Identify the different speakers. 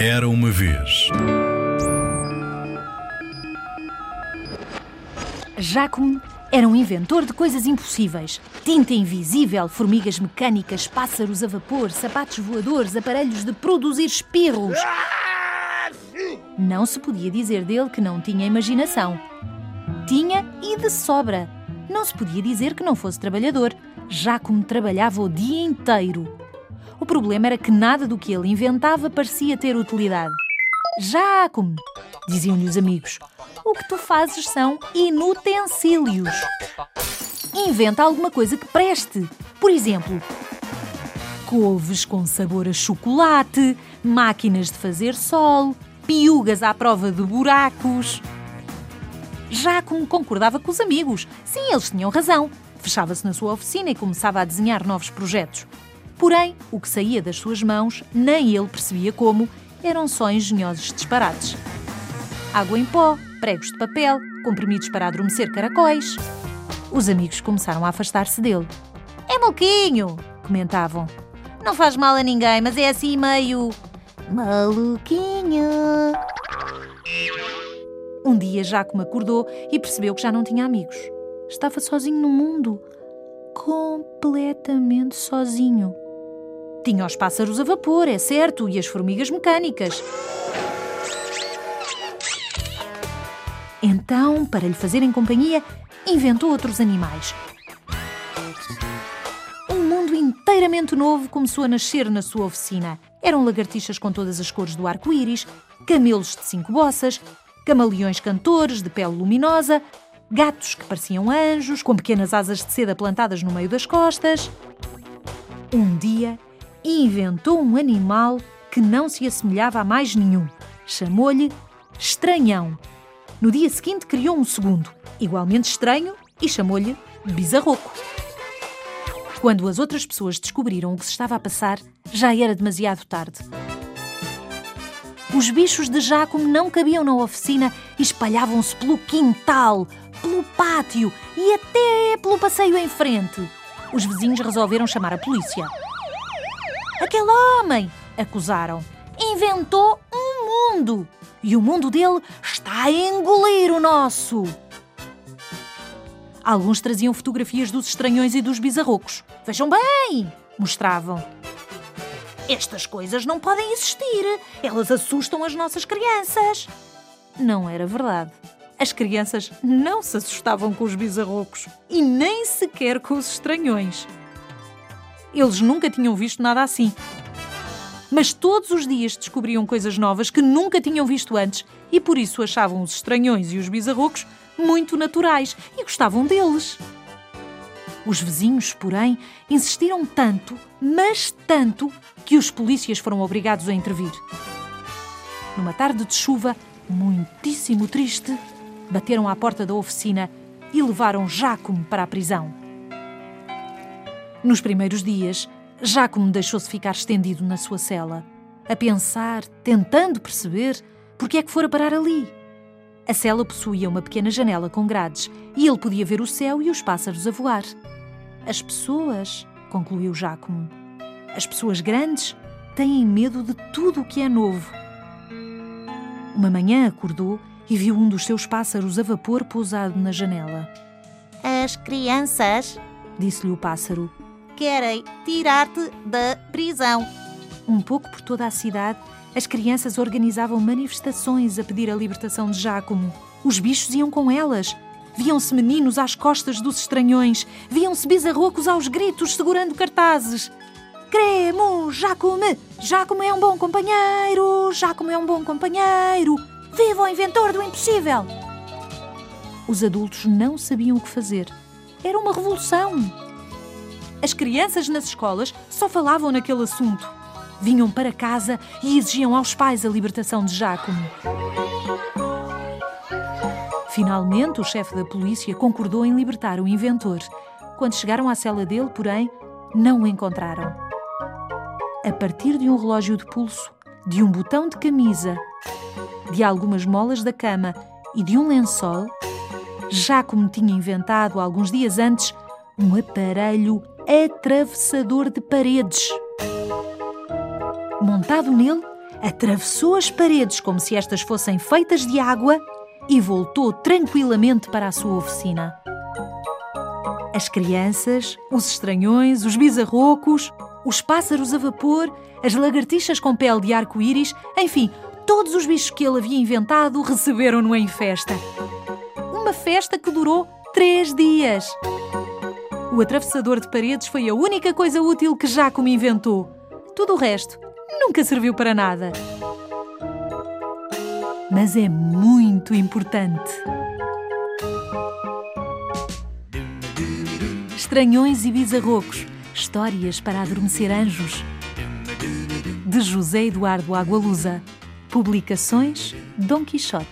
Speaker 1: Era uma vez.
Speaker 2: Jacome era um inventor de coisas impossíveis. Tinta invisível, formigas mecânicas, pássaros a vapor, sapatos voadores, aparelhos de produzir espirros. Não se podia dizer dele que não tinha imaginação. Tinha e de sobra. Não se podia dizer que não fosse trabalhador. Jacome trabalhava o dia inteiro. O problema era que nada do que ele inventava parecia ter utilidade. Jacome, diziam-lhe os amigos, o que tu fazes são inutensílios. Inventa alguma coisa que preste. Por exemplo, couves com sabor a chocolate, máquinas de fazer sol, piugas à prova de buracos. Jacome concordava com os amigos. Sim, eles tinham razão. Fechava-se na sua oficina e começava a desenhar novos projetos. Porém, o que saía das suas mãos, nem ele percebia como, eram só engenhosos disparates. Água em pó, pregos de papel, comprimidos para adormecer caracóis. Os amigos começaram a afastar-se dele. É maluquinho, comentavam. Não faz mal a ninguém, mas é assim meio. maluquinho. Um dia Jacomo acordou e percebeu que já não tinha amigos. Estava sozinho no mundo. Completamente sozinho. Tinha os pássaros a vapor, é certo, e as formigas mecânicas. Então, para lhe fazerem companhia, inventou outros animais. Um mundo inteiramente novo começou a nascer na sua oficina. Eram lagartixas com todas as cores do arco-íris, camelos de cinco bossas, camaleões cantores de pele luminosa, gatos que pareciam anjos, com pequenas asas de seda plantadas no meio das costas. Um dia, inventou um animal que não se assemelhava a mais nenhum. Chamou-lhe Estranhão. No dia seguinte, criou um segundo, igualmente estranho, e chamou-lhe Bizarroco. Quando as outras pessoas descobriram o que se estava a passar, já era demasiado tarde. Os bichos de Jacome não cabiam na oficina e espalhavam-se pelo quintal, pelo pátio e até pelo passeio em frente. Os vizinhos resolveram chamar a polícia. Aquele homem, acusaram, inventou um mundo e o mundo dele está a engolir o nosso. Alguns traziam fotografias dos estranhões e dos bizarrocos. Vejam bem! mostravam. Estas coisas não podem existir. Elas assustam as nossas crianças. Não era verdade. As crianças não se assustavam com os bizarrocos e nem sequer com os estranhões. Eles nunca tinham visto nada assim. Mas todos os dias descobriam coisas novas que nunca tinham visto antes e por isso achavam os estranhões e os bizarrocos muito naturais e gostavam deles. Os vizinhos, porém, insistiram tanto, mas tanto, que os polícias foram obrigados a intervir. Numa tarde de chuva, muitíssimo triste, bateram à porta da oficina e levaram Jacome para a prisão. Nos primeiros dias, Jacome deixou-se ficar estendido na sua cela, a pensar, tentando perceber porque é que fora parar ali. A cela possuía uma pequena janela com grades e ele podia ver o céu e os pássaros a voar. As pessoas, concluiu Jacome, as pessoas grandes têm medo de tudo o que é novo. Uma manhã acordou e viu um dos seus pássaros a vapor pousado na janela.
Speaker 3: As crianças,
Speaker 2: disse-lhe o pássaro,
Speaker 3: querem tirar-te da prisão.
Speaker 2: Um pouco por toda a cidade, as crianças organizavam manifestações a pedir a libertação de Jácomo. Os bichos iam com elas. Viam-se meninos às costas dos estranhões. Viam-se bizarrocos aos gritos segurando cartazes. Queremos Jacome! Jacome é um bom companheiro! Jacome é um bom companheiro! Viva o inventor do impossível! Os adultos não sabiam o que fazer. Era uma revolução. As crianças nas escolas só falavam naquele assunto. Vinham para casa e exigiam aos pais a libertação de Jacome. Finalmente, o chefe da polícia concordou em libertar o inventor. Quando chegaram à cela dele, porém, não o encontraram. A partir de um relógio de pulso, de um botão de camisa, de algumas molas da cama e de um lençol, Jacome tinha inventado, alguns dias antes, um aparelho atravessador de paredes. Montado nele, atravessou as paredes como se estas fossem feitas de água e voltou tranquilamente para a sua oficina. As crianças, os estranhões, os bizarrocos, os pássaros a vapor, as lagartixas com pele de arco-íris, enfim, todos os bichos que ele havia inventado receberam-no em festa. Uma festa que durou três dias. O atravessador de paredes foi a única coisa útil que Jacomo inventou. Tudo o resto nunca serviu para nada. Mas é muito importante. Estranhões e bizarrocos Histórias para adormecer anjos. De José Eduardo Agualusa. Publicações Dom Quixote.